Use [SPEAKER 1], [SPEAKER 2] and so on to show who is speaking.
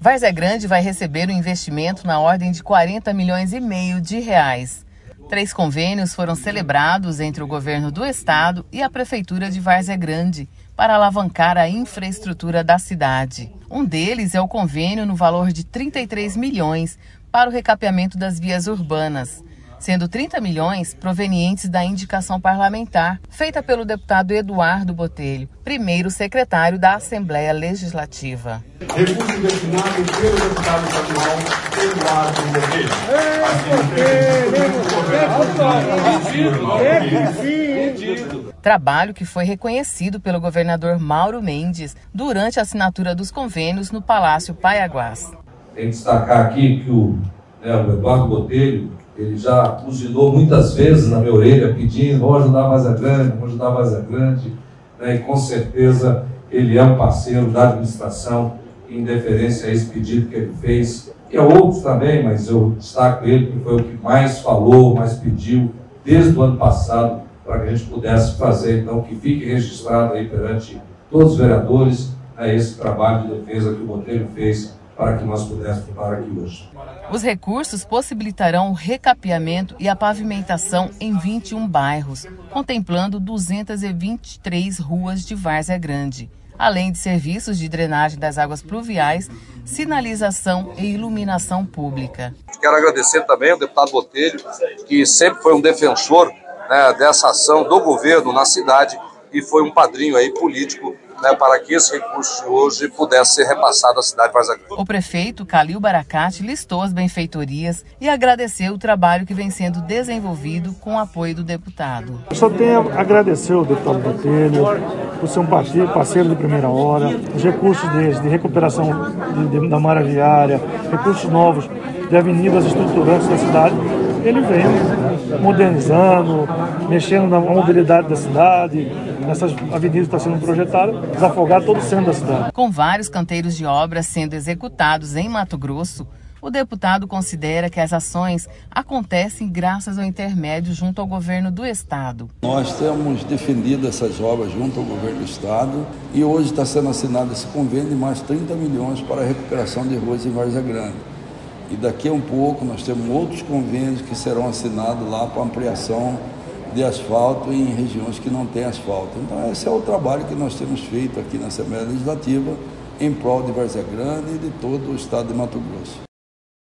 [SPEAKER 1] Várzea Grande vai receber um investimento na ordem de 40 milhões e meio de reais. Três convênios foram celebrados entre o governo do estado e a prefeitura de Várzea Grande para alavancar a infraestrutura da cidade. Um deles é o convênio no valor de 33 milhões para o recapeamento das vias urbanas sendo 30 milhões provenientes da indicação parlamentar feita pelo deputado Eduardo Botelho, primeiro secretário da Assembleia Legislativa.
[SPEAKER 2] Recurso destinado pelo deputado estadual Eduardo Botelho.
[SPEAKER 1] Trabalho que foi reconhecido pelo governador Mauro Mendes durante a assinatura dos convênios no Palácio Paiaguás.
[SPEAKER 3] Tem que destacar aqui que o, né, o Eduardo Botelho ele já buzinou muitas vezes na minha orelha pedindo, vamos ajudar a Vaza Grande, vamos ajudar a Vaza Grande, né? e com certeza ele é um parceiro da administração em deferência a esse pedido que ele fez, e a outros também, mas eu destaco ele que foi o que mais falou, mais pediu desde o ano passado, para que a gente pudesse fazer, então, que fique registrado aí perante todos os vereadores né, esse trabalho de defesa que o Botelho fez para que nós pudéssemos estar aqui hoje.
[SPEAKER 1] Os recursos possibilitarão o recapeamento e a pavimentação em 21 bairros, contemplando 223 ruas de Várzea Grande, além de serviços de drenagem das águas pluviais, sinalização e iluminação pública.
[SPEAKER 3] Quero agradecer também ao deputado Botelho, que sempre foi um defensor né, dessa ação do governo na cidade e foi um padrinho aí político né, para que esse recurso hoje pudesse ser repassado à cidade de Varza Grande.
[SPEAKER 1] O prefeito Calil Baracate listou as benfeitorias e agradeceu o trabalho que vem sendo desenvolvido com o apoio do deputado.
[SPEAKER 4] Eu só tenho a agradecer ao deputado Botelho por ser um parceiro de primeira hora, os recursos deles de recuperação de, de, da malha viária, recursos novos de avenidas estruturantes da cidade, ele vem modernizando, mexendo na mobilidade da cidade, nessas avenidas que estão sendo projetadas, desafogar todo o centro da cidade.
[SPEAKER 1] Com vários canteiros de obras sendo executados em Mato Grosso, o deputado considera que as ações acontecem graças ao intermédio junto ao governo do Estado.
[SPEAKER 5] Nós temos defendido essas obras junto ao governo do Estado e hoje está sendo assinado esse convênio de mais 30 milhões para a recuperação de ruas em Várzea Grande. E daqui a um pouco nós temos outros convênios que serão assinados lá para ampliação de asfalto em regiões que não têm asfalto. Então esse é o trabalho que nós temos feito aqui na Assembleia Legislativa em prol de Várzea Grande e de todo o estado de Mato Grosso.